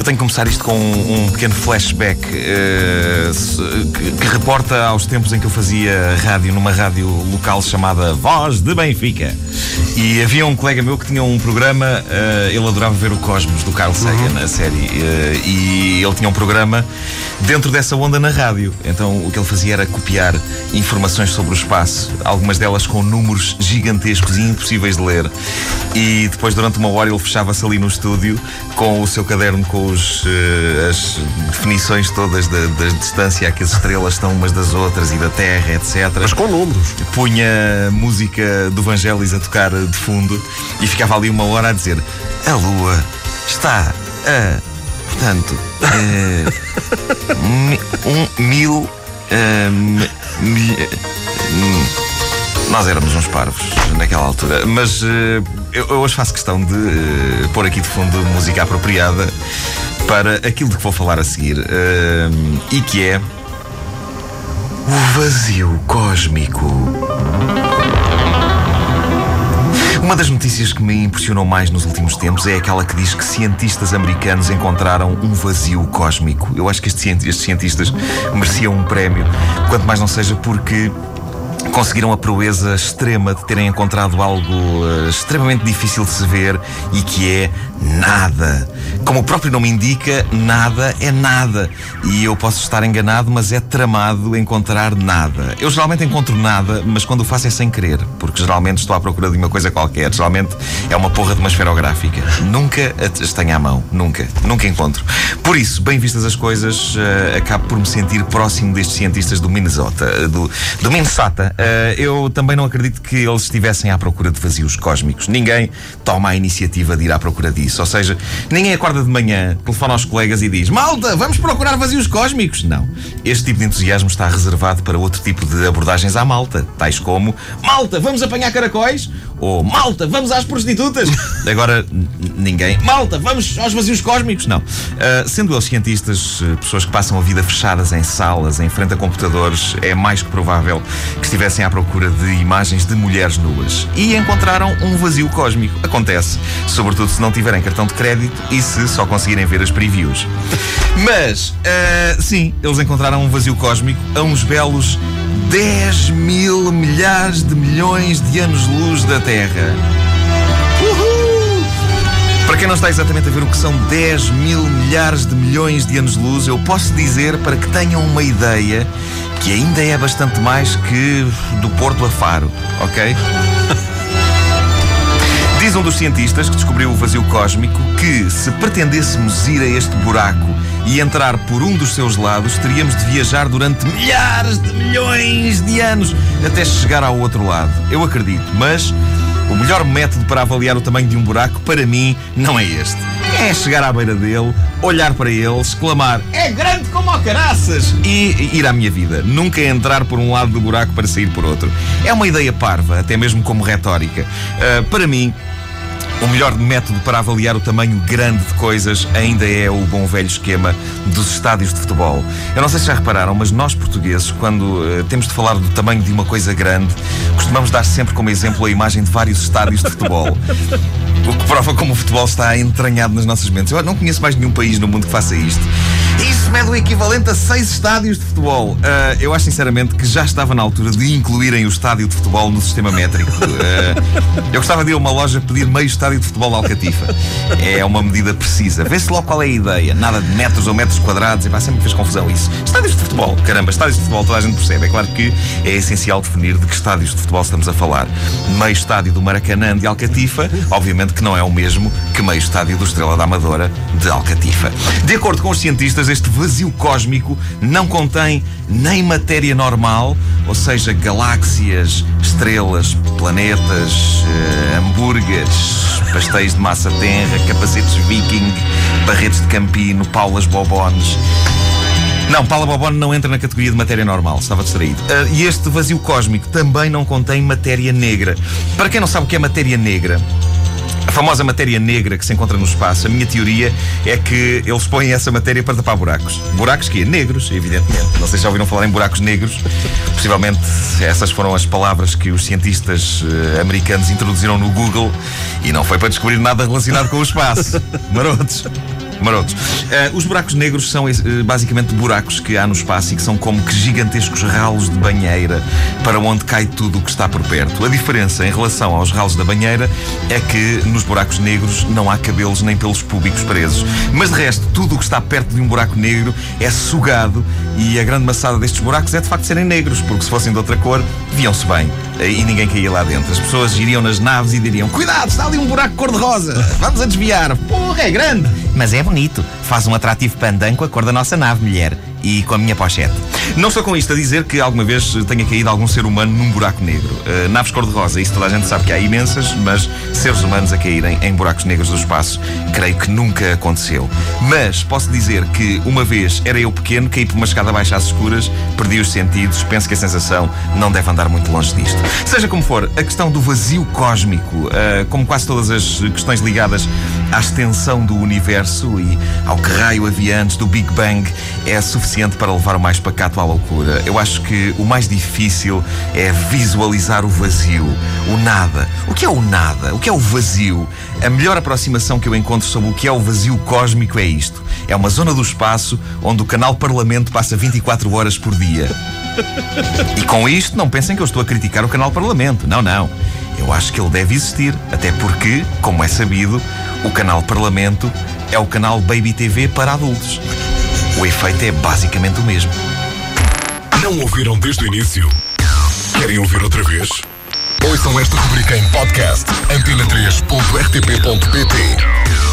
Eu tenho que começar isto com um, um pequeno flashback uh, que, que, reporta aos tempos em que eu fazia rádio numa rádio local chamada Voz de Benfica. E havia um colega meu que tinha um programa, uh, ele adorava ver o Cosmos do Carl Sagan, uhum. a série, uh, e ele tinha um programa dentro dessa onda na rádio. Então o que ele fazia era copiar informações sobre o espaço, algumas delas com números gigantescos e impossíveis de ler. E depois, durante uma hora, ele fechava-se ali no estúdio com o seu caderno com os, uh, as definições todas da, da distância a que as estrelas estão umas das outras e da Terra, etc. Mas com números. Punha música do Vangelis a tocar de fundo e ficava ali uma hora a dizer: A Lua está a. Portanto, uh, um, mil. Uh, nós éramos uns parvos naquela altura, mas uh, eu, eu, hoje faço questão de uh, pôr aqui de fundo música apropriada para aquilo de que vou falar a seguir uh, e que é o vazio cósmico. Uma das notícias que me impressionou mais nos últimos tempos é aquela que diz que cientistas americanos encontraram um vazio cósmico. Eu acho que estes cientistas mereciam um prémio, quanto mais não seja porque conseguiram a proeza extrema de terem encontrado algo uh, extremamente difícil de se ver e que é nada. Como o próprio nome indica, nada é nada. E eu posso estar enganado, mas é tramado encontrar nada. Eu geralmente encontro nada, mas quando o faço é sem querer, porque geralmente estou à procura de uma coisa qualquer. Geralmente é uma porra de uma esferográfica. Nunca as tenho à mão. Nunca. Nunca encontro. Por isso, bem vistas as coisas, uh, acabo por me sentir próximo destes cientistas do Minnesota. Do, do Minnesota. Uh, eu também não acredito que eles estivessem à procura de vazios cósmicos. Ninguém toma a iniciativa de ir à procura disso. Ou seja, ninguém acorda de manhã, telefona aos colegas e diz: Malta, vamos procurar vazios cósmicos. Não. Este tipo de entusiasmo está reservado para outro tipo de abordagens à malta, tais como: Malta, vamos apanhar caracóis? Ou Malta, vamos às prostitutas? Agora, ninguém. Malta, vamos aos vazios cósmicos? Não. Uh, sendo eles cientistas, pessoas que passam a vida fechadas em salas, em frente a computadores, é mais que provável que estivessem estivessem à procura de imagens de mulheres nuas e encontraram um vazio cósmico. Acontece, sobretudo se não tiverem cartão de crédito e se só conseguirem ver as previews. Mas, uh, sim, eles encontraram um vazio cósmico a uns belos 10 mil milhares de milhões de anos-luz da Terra. Uhul! Para quem não está exatamente a ver o que são 10 mil milhares de milhões de anos-luz, eu posso dizer, para que tenham uma ideia, que ainda é bastante mais que do Porto a Faro, ok? Diz um dos cientistas que descobriu o vazio cósmico que, se pretendêssemos ir a este buraco e entrar por um dos seus lados, teríamos de viajar durante milhares de milhões de anos até chegar ao outro lado. Eu acredito, mas o melhor método para avaliar o tamanho de um buraco, para mim, não é este. É chegar à beira dele, olhar para ele, exclamar é grande como o caraças e ir à minha vida. Nunca entrar por um lado do buraco para sair por outro. É uma ideia parva, até mesmo como retórica. Uh, para mim, o melhor método para avaliar o tamanho grande de coisas ainda é o bom velho esquema dos estádios de futebol. Eu não sei se já repararam, mas nós portugueses, quando uh, temos de falar do tamanho de uma coisa grande, costumamos dar sempre como exemplo a imagem de vários estádios de futebol. O que prova como o futebol está entranhado nas nossas mentes. Eu não conheço mais nenhum país no mundo que faça isto. Isso mede o equivalente a seis estádios de futebol. Uh, eu acho sinceramente que já estava na altura de incluírem o estádio de futebol no sistema métrico. Uh, eu gostava de ir a uma loja pedir meio estádio de futebol Alcatifa. É uma medida precisa. Vê-se logo qual é a ideia. Nada de metros ou metros quadrados. E pá, sempre fez confusão isso. Estádios de futebol. Caramba, estádios de futebol toda a gente percebe. É claro que é essencial definir de que estádios de futebol estamos a falar. Meio estádio do Maracanã de Alcatifa, obviamente que não é o mesmo que meio estádio do Estrela da Amadora de Alcatifa. De acordo com os cientistas, este vazio cósmico não contém nem matéria normal, ou seja, galáxias, estrelas, planetas, uh, hambúrgueres, pastéis de massa tenra, capacetes viking, barretes de campino, paulas bobones. Não, Paula Bobone não entra na categoria de matéria normal, estava distraído. Uh, e este vazio cósmico também não contém matéria negra. Para quem não sabe o que é matéria negra, a famosa matéria negra que se encontra no espaço, a minha teoria é que eles põem essa matéria para tapar buracos. Buracos que é negros, evidentemente. Não sei se já ouviram falar em buracos negros. Possivelmente essas foram as palavras que os cientistas uh, americanos introduziram no Google e não foi para descobrir nada relacionado com o espaço. Marotos. Marotos. Uh, os buracos negros são uh, basicamente buracos que há no espaço e que são como que gigantescos ralos de banheira para onde cai tudo o que está por perto. A diferença em relação aos ralos da banheira é que nos buracos negros não há cabelos nem pelos públicos presos. Mas de resto, tudo o que está perto de um buraco negro é sugado e a grande maçada destes buracos é de facto serem negros, porque se fossem de outra cor, viam-se bem e ninguém caía lá dentro. As pessoas iriam nas naves e diriam: Cuidado, está ali um buraco cor-de-rosa, vamos a desviar. Porra, é grande! Mas é bonito, faz um atrativo pandan com a cor da nossa nave, mulher e com a minha pochete. Não estou com isto a dizer que alguma vez tenha caído algum ser humano num buraco negro. Uh, naves cor-de-rosa, isso toda a gente sabe que há imensas, mas seres humanos a caírem em buracos negros do espaço, creio que nunca aconteceu. Mas posso dizer que uma vez era eu pequeno, caí por uma escada baixa às escuras, perdi os sentidos, penso que a sensação não deve andar muito longe disto. Seja como for, a questão do vazio cósmico, uh, como quase todas as questões ligadas à extensão do universo e ao que raio havia antes do Big Bang, é suficiente para levar o mais pacato à loucura. Eu acho que o mais difícil é visualizar o vazio, o nada. O que é o nada? O que é o vazio? A melhor aproximação que eu encontro sobre o que é o vazio cósmico é isto: é uma zona do espaço onde o canal Parlamento passa 24 horas por dia. E com isto, não pensem que eu estou a criticar o canal Parlamento. Não, não. Eu acho que ele deve existir, até porque, como é sabido, o canal Parlamento é o canal Baby TV para adultos. O efeito é basicamente o mesmo. Não ouviram desde o início? Querem ouvir outra vez? Ouçam esta rubrica em podcast antena3.rtp.pt